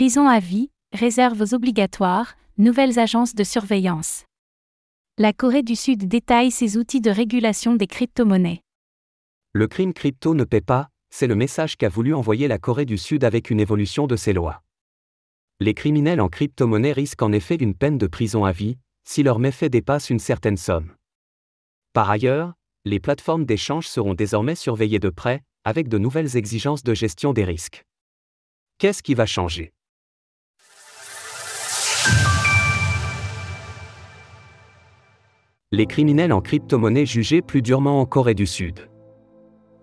Prison à vie, réserves obligatoires, nouvelles agences de surveillance. La Corée du Sud détaille ses outils de régulation des crypto-monnaies. Le crime crypto ne paie pas, c'est le message qu'a voulu envoyer la Corée du Sud avec une évolution de ses lois. Les criminels en crypto-monnaie risquent en effet une peine de prison à vie, si leur méfait dépasse une certaine somme. Par ailleurs, les plateformes d'échange seront désormais surveillées de près, avec de nouvelles exigences de gestion des risques. Qu'est-ce qui va changer? Les criminels en crypto-monnaie jugés plus durement en Corée du Sud.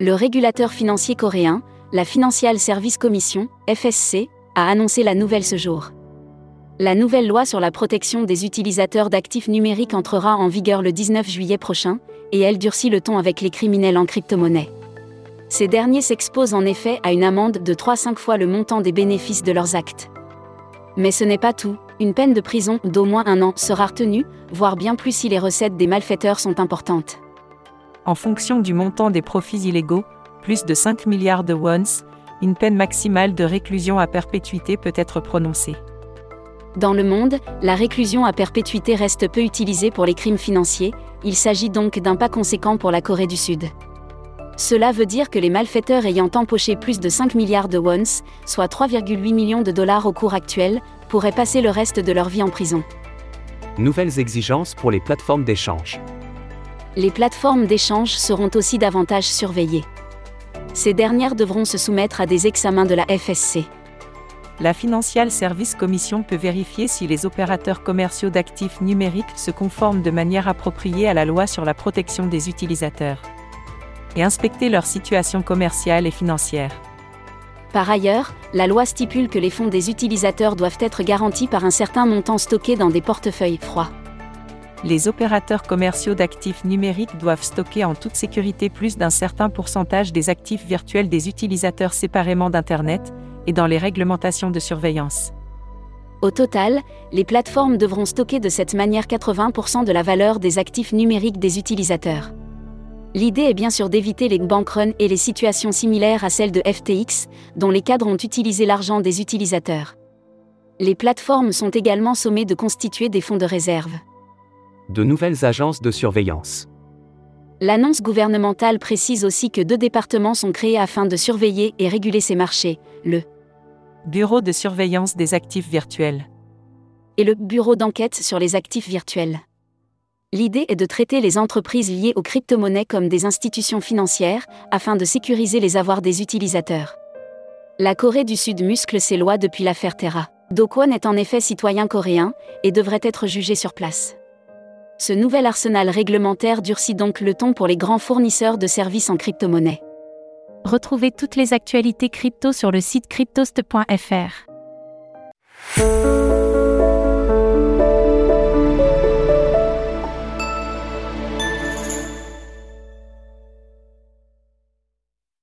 Le régulateur financier coréen, la Financial Service Commission, FSC, a annoncé la nouvelle ce jour. La nouvelle loi sur la protection des utilisateurs d'actifs numériques entrera en vigueur le 19 juillet prochain, et elle durcit le ton avec les criminels en crypto-monnaie. Ces derniers s'exposent en effet à une amende de 3-5 fois le montant des bénéfices de leurs actes. Mais ce n'est pas tout, une peine de prison d'au moins un an sera retenue, voire bien plus si les recettes des malfaiteurs sont importantes. En fonction du montant des profits illégaux, plus de 5 milliards de wons, une peine maximale de réclusion à perpétuité peut être prononcée. Dans le monde, la réclusion à perpétuité reste peu utilisée pour les crimes financiers, il s'agit donc d'un pas conséquent pour la Corée du Sud. Cela veut dire que les malfaiteurs ayant empoché plus de 5 milliards de wons, soit 3,8 millions de dollars au cours actuel, pourraient passer le reste de leur vie en prison. Nouvelles exigences pour les plateformes d'échange. Les plateformes d'échange seront aussi davantage surveillées. Ces dernières devront se soumettre à des examens de la FSC la Financial Service Commission peut vérifier si les opérateurs commerciaux d'actifs numériques se conforment de manière appropriée à la loi sur la protection des utilisateurs et inspecter leur situation commerciale et financière. Par ailleurs, la loi stipule que les fonds des utilisateurs doivent être garantis par un certain montant stocké dans des portefeuilles froids. Les opérateurs commerciaux d'actifs numériques doivent stocker en toute sécurité plus d'un certain pourcentage des actifs virtuels des utilisateurs séparément d'Internet, et dans les réglementations de surveillance. Au total, les plateformes devront stocker de cette manière 80% de la valeur des actifs numériques des utilisateurs. L'idée est bien sûr d'éviter les bankruns et les situations similaires à celles de FTX, dont les cadres ont utilisé l'argent des utilisateurs. Les plateformes sont également sommées de constituer des fonds de réserve. De nouvelles agences de surveillance. L'annonce gouvernementale précise aussi que deux départements sont créés afin de surveiller et réguler ces marchés, le Bureau de surveillance des actifs virtuels. Et le Bureau d'enquête sur les actifs virtuels. L'idée est de traiter les entreprises liées aux crypto-monnaies comme des institutions financières, afin de sécuriser les avoirs des utilisateurs. La Corée du Sud muscle ses lois depuis l'affaire Terra. Do Kwon est en effet citoyen coréen, et devrait être jugé sur place. Ce nouvel arsenal réglementaire durcit donc le ton pour les grands fournisseurs de services en crypto-monnaie. Retrouvez toutes les actualités crypto sur le site cryptost.fr.